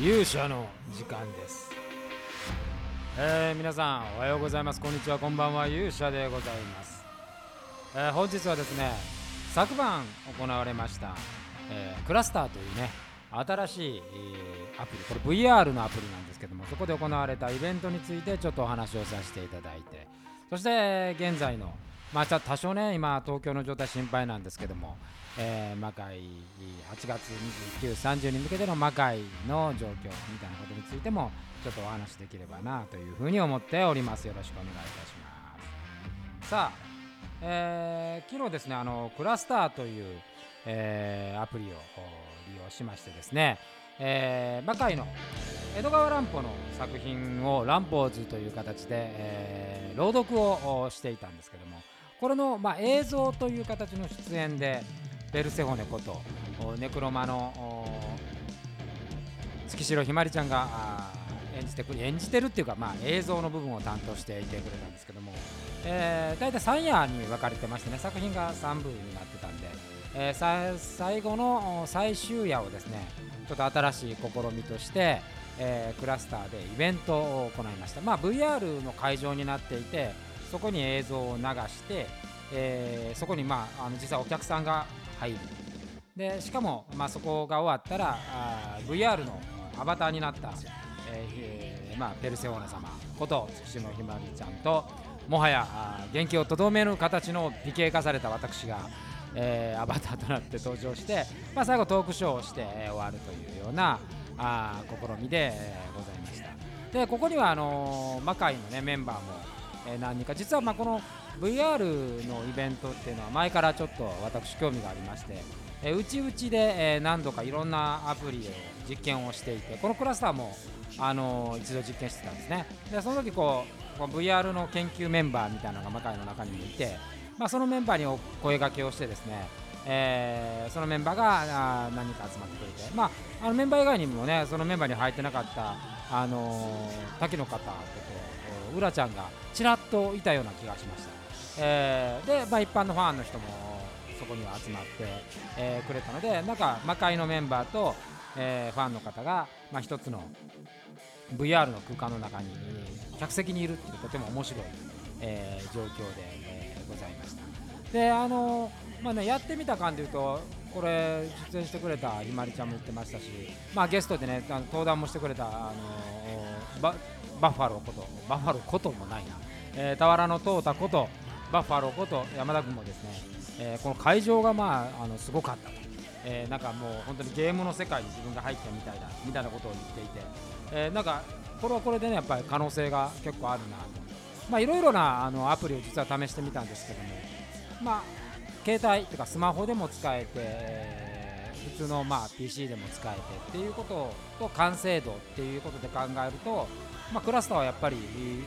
勇者の時間です、えー皆さんおはようございます。こんにちはこんばんは。勇者でございます、えー本日はですね昨晩行われました、えークラスターというね新しい、えアプリこれ VR のアプリなんですけどもそこで行われたイベントについてちょっとお話をさせていただいてそして現在のまあ多少ね今東京の状態心配なんですけども、えー魔界8月29、30に向けての魔界の状況みたいなことについてもちょっとお話できればなというふうに思っておりますよろしくお願いいたしますさあ、えー昨日ですねあのクラスターという、えーアプリを利用しましてですね、えー魔界の江戸川乱歩の作品を乱歩図という形で、えー朗読をしていたんですけどもこれの、まあ、映像という形の出演でベルセホネことネクロマの月城ひまりちゃんが演じてくれ演じてるっていうか、まあ、映像の部分を担当していてくれたんですけども、えー、大体3夜に分かれてましてね作品が3部になってたんで、えー最後の最終夜をですねちょっと新しい試みとして、えークラスターでイベントを行いました、まあ、VR の会場になっていてそこに映像を流して、えーそこに、まあ、あの実際お客さんが入る。でしかも、まあ、そこが終わったらあ VR のアバターになった、えーまあ、ペルセオーナ様こと月島ひまりちゃんともはや元気をとどめる形の美形化された私が、えーアバターとなって登場して、まあ、最後トークショーをして、終わるというようなあ試みで、ございました。でここにはあのー魔界の、ね、メンバーも、え何人か。実はまこの VR のイベントっていうのは前からちょっと私興味がありましてえうちうちで、え何度かいろんなアプリで実験をしていてこのクラスターも、あの一度実験してたんですね。でその時こう VR の研究メンバーみたいなのが魔界の中にもいて、まあ、そのメンバーにお声掛けをしてですねえーそのメンバーがあー何人か集まってくれて、まあ、あのメンバー以外にもねそのメンバーに入ってなかった、あのー滝の方とうらちゃんがちらっといたような気がしました、えーで、まあ、一般のファンの人もそこには集まって、えーくれたのでなんか魔界のメンバーと、えーファンの方が、まあ、一つの VR の空間の中に客席にいるっていうとても面白い、えー状況で、えーございました。であのまあねやってみた感じで言うとこれ出演してくれたひまりちゃんも言ってましたし、まあ、ゲストでね登壇もしてくれたあのバッファローことバッファローこともないな、えー、俵のトータことバッファローこと山田君もですね、えーこの会場がまああのすごかったと、えーなんかもう本当にゲームの世界に自分が入ったみたいだみたいなことを言っていて、えーなんかこれはこれでねやっぱり可能性が結構あるなと。まあいろいろなあのアプリを実は試してみたんですけども。まあ携帯とかスマホでも使えて、えー普通のまあ PC でも使えてっていうことと完成度っていうことで考えると、まあ、クラスターはやっぱり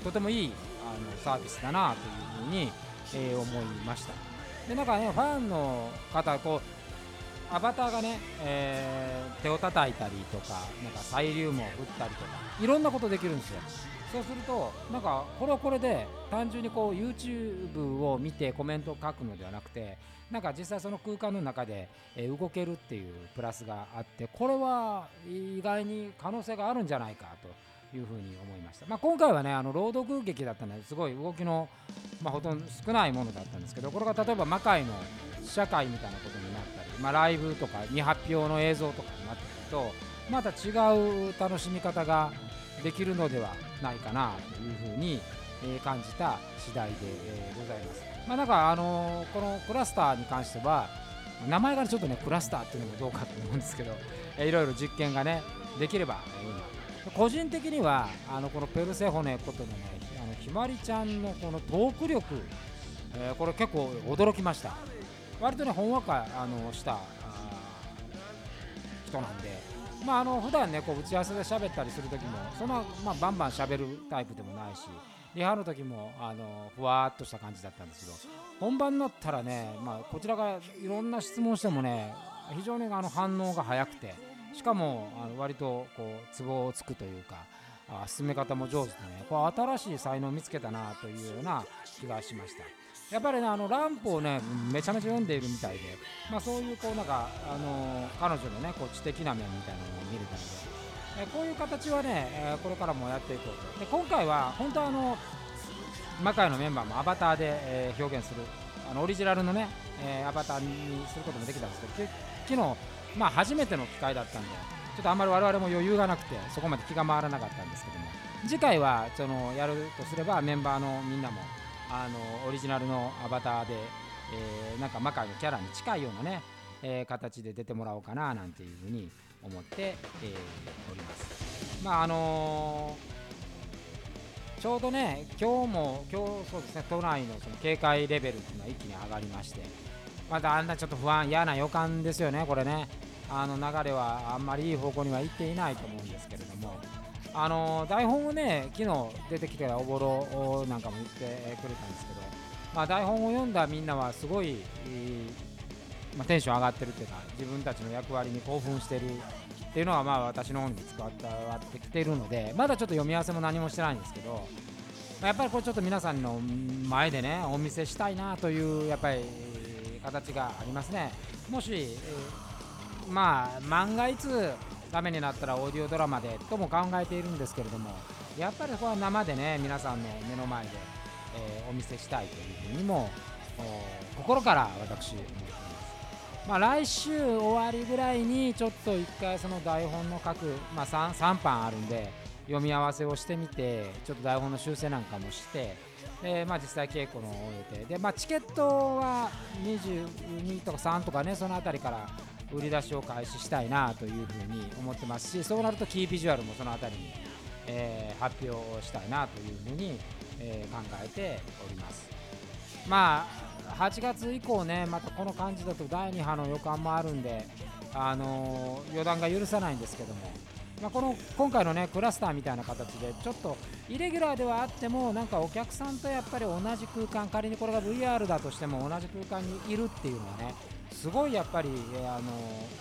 とてもいいあのサービスだなというふうに、えー思いました。でなんかねファンの方こうアバターがね、えー手を叩いたりとかなんかサイリウムを振ったりとかいろんなことできるんですよ。そうするとなんかこれはこれで単純にこう YouTube を見てコメントを書くのではなくてなんか実際その空間の中で、動けるっていうプラスがあってこれは意外に可能性があるんじゃないかと。いうふうに思いました、まあ、今回はねあの朗読劇だったのですごい動きの、まあ、ほとんど少ないものだったんですけどこれが例えば魔界の試写会みたいなことになったり、まあ、ライブとか未発表の映像とかになってくるとまた違う楽しみ方ができるのではないかなというふうに、え感じた次第で、えございます。まあ、なんか、あのこのクラスターに関しては名前がちょっとねクラスターっていうのもどうかと思うんですけど、えーいろいろ実験がねできればいいな個人的にはあのこのペルセホネことのねあのひまりちゃんのこのトーク力、えーこれ結構驚きました。割とねほんわかあのした人なんで。まああの普段ねこう打ち合わせで喋ったりする時もそんな、まあ、バンバン喋るタイプでもないしリハの時もあのふわっとした感じだったんですけど本番になったらね、まあ、こちらがいろんな質問してもね非常にあの反応が早くてしかもあの割とこうツボをつくというかあ進め方も上手でねこう新しい才能を見つけたなというような気がしました。やっぱりねあのランプをねめちゃめちゃ読んでいるみたいで、まあ、そういうこうなんか、あの彼女のねこう知的な面みたいなのを見れたので、えこういう形はね、えこれからもやっていこうと。で今回は本当はあの魔界のメンバーもアバターで、え表現するあのオリジナルのね、えアバターにすることもできたんですけど昨日、まあ、初めての機会だったんでちょっとあんまり我々も余裕がなくてそこまで気が回らなかったんですけども次回はそのやるとすればメンバーのみんなもあのオリジナルのアバターで、えー、なんか魔界のキャラに近いようなね、えー、形で出てもらおうかななんていうふうに思って、えー、おります。まああのー、ちょうどね、今日も、今日そうですね、都内のその警戒レベルっていうのは一気に上がりまして、まだあんなちょっと不安、嫌な予感ですよね、これね。あの流れはあんまりいい方向には行っていないと思うんですけれども、あの台本をね昨日出てきてたおぼろなんかも言ってくれたんですけど、まあ、台本を読んだみんなはすごい、まあ、テンション上がってるっていうか自分たちの役割に興奮してるっていうのはまあ私の方に伝わってきているのでまだちょっと読み合わせも何もしてないんですけど、やっぱりこれちょっと皆さんの前でねお見せしたいなというやっぱり形がありますね。もし、えー、まあ万が一ためになったらオーディオドラマでとも考えているんですけれどもやっぱりこれは生でね皆さんの目の前で、えー、お見せしたいというふうにも心から私思っています。まあ来週終わりぐらいにちょっと一回その台本の書く、まあ3、3, 3版あるんで読み合わせをしてみてちょっと台本の修正なんかもしてで、まあ、実際稽古の予定で、まあ、チケットは22とか3とかねその辺りから売り出しを開始したいなというふうに思ってますしそうなるとキービジュアルもその辺りに、えー、発表したいなというふうに、えー、考えております。まあ8月以降ねまたこの感じだと第2波の予感もあるんであのー、予断が許さないんですけどもまあ、この今回のねクラスターみたいな形でちょっとイレギュラーではあってもなんかお客さんとやっぱり同じ空間仮にこれが VR だとしても同じ空間にいるっていうのはねすごいやっぱり、えあの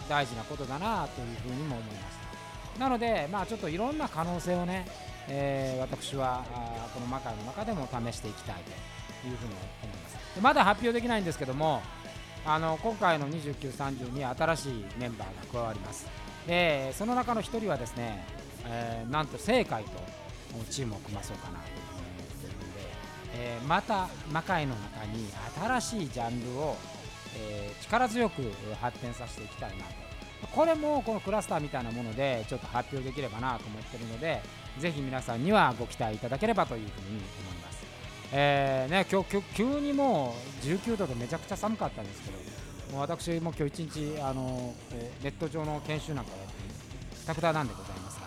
大事なことだなというふうにも思います。なので、まあ、ちょっといろんな可能性をね、えー、私はあこの魔界の中でも試していきたいというふうに思います。でまだ発表できないんですけどもあの今回の29、30に新しいメンバーが加わります。でその中の1人はですね、えー、なんと正解とチームを組まそうかなというふうに思ってるので、えー、また魔界の中に新しいジャンルをえー、力強く発展させていきたいなと。これもこのクラスターみたいなものでちょっと発表できればなと思ってるのでぜひ皆さんにはご期待いただければというふうに思います、えーね、今日急にもう19度でめちゃくちゃ寒かったんですけどもう私も今日一日あの、え、ネット上の研修なんかをやっていくたくたなんでございますが、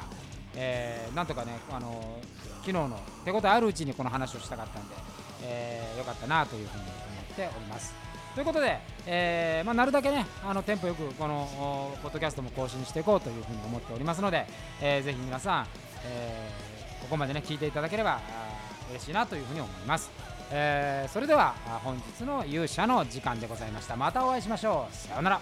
えー、なんとかねあの昨日の手応えあるうちにこの話をしたかったんで、えー、よかったなというふうに思っております。ということで、えーまあ、なるだけねあのテンポよくこのポッドキャストも更新していこうというふうに思っておりますので、えー、ぜひ皆さん、えー、ここまでね聞いていただければ嬉しいなというふうに思います、えー、それでは本日の勇者の時間でございました。またお会いしましょう。さようなら。